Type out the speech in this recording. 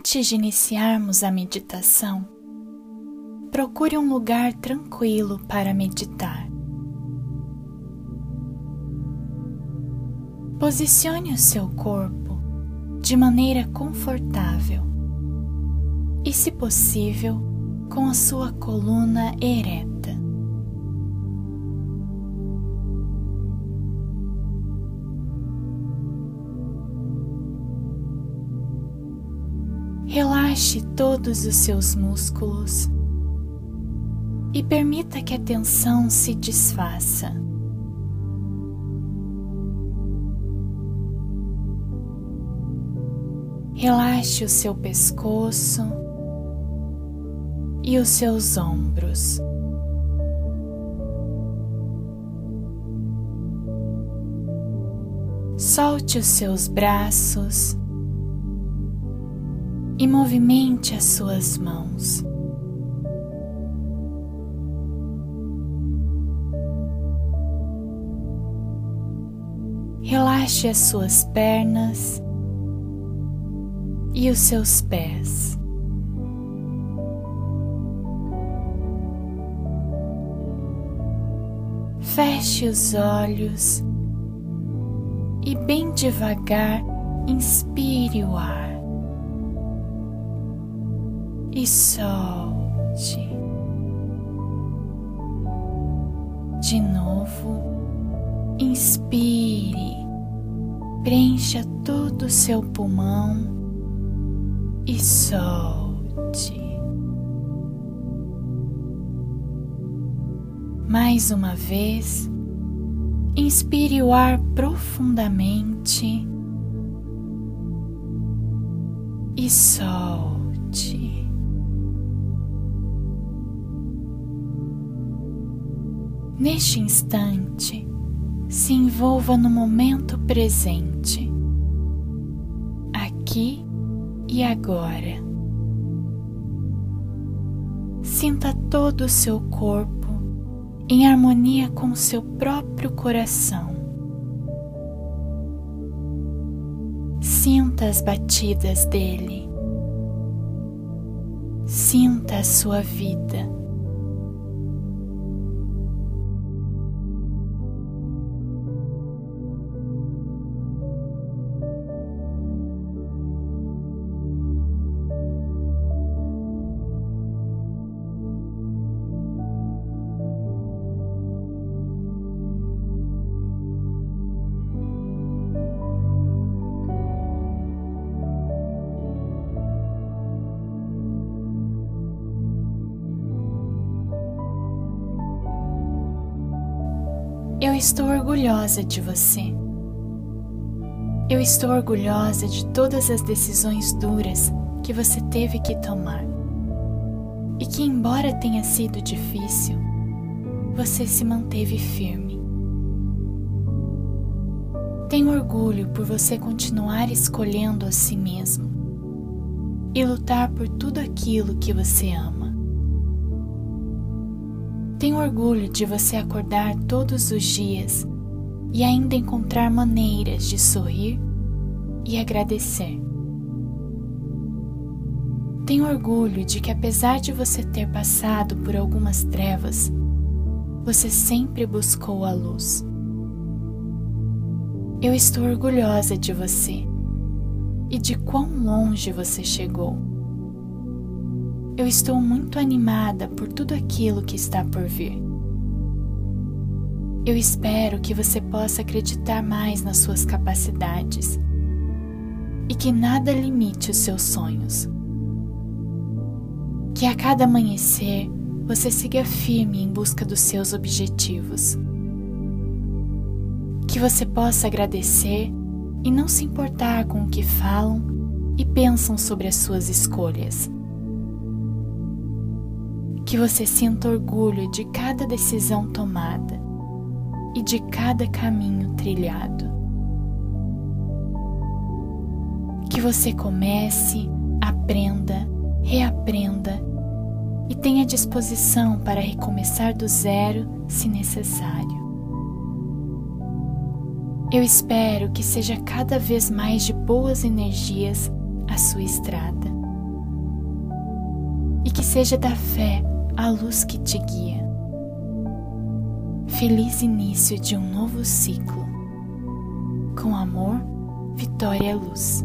Antes de iniciarmos a meditação, procure um lugar tranquilo para meditar. Posicione o seu corpo de maneira confortável e, se possível, com a sua coluna ereta. Relaxe todos os seus músculos e permita que a tensão se desfaça. Relaxe o seu pescoço e os seus ombros. Solte os seus braços e movimente as suas mãos. Relaxe as suas pernas e os seus pés. Feche os olhos e, bem devagar, inspire o ar e solte. De novo, inspire, preencha todo o seu pulmão e solte. Mais uma vez, inspire o ar profundamente e solte. Neste instante, se envolva no momento presente, aqui e agora. Sinta todo o seu corpo em harmonia com o seu próprio coração. Sinta as batidas dele. Sinta a sua vida. Eu estou orgulhosa de você. Eu estou orgulhosa de todas as decisões duras que você teve que tomar. E que, embora tenha sido difícil, você se manteve firme. Tenho orgulho por você continuar escolhendo a si mesmo e lutar por tudo aquilo que você ama. Tenho orgulho de você acordar todos os dias e ainda encontrar maneiras de sorrir e agradecer. Tenho orgulho de que, apesar de você ter passado por algumas trevas, você sempre buscou a luz. Eu estou orgulhosa de você e de quão longe você chegou. Eu estou muito animada por tudo aquilo que está por vir. Eu espero que você possa acreditar mais nas suas capacidades e que nada limite os seus sonhos. Que a cada amanhecer você siga firme em busca dos seus objetivos. Que você possa agradecer e não se importar com o que falam e pensam sobre as suas escolhas que você sinta orgulho de cada decisão tomada e de cada caminho trilhado. Que você comece, aprenda, reaprenda e tenha disposição para recomeçar do zero se necessário. Eu espero que seja cada vez mais de boas energias a sua estrada e que seja da fé a luz que te guia. Feliz início de um novo ciclo. Com amor, Vitória Luz.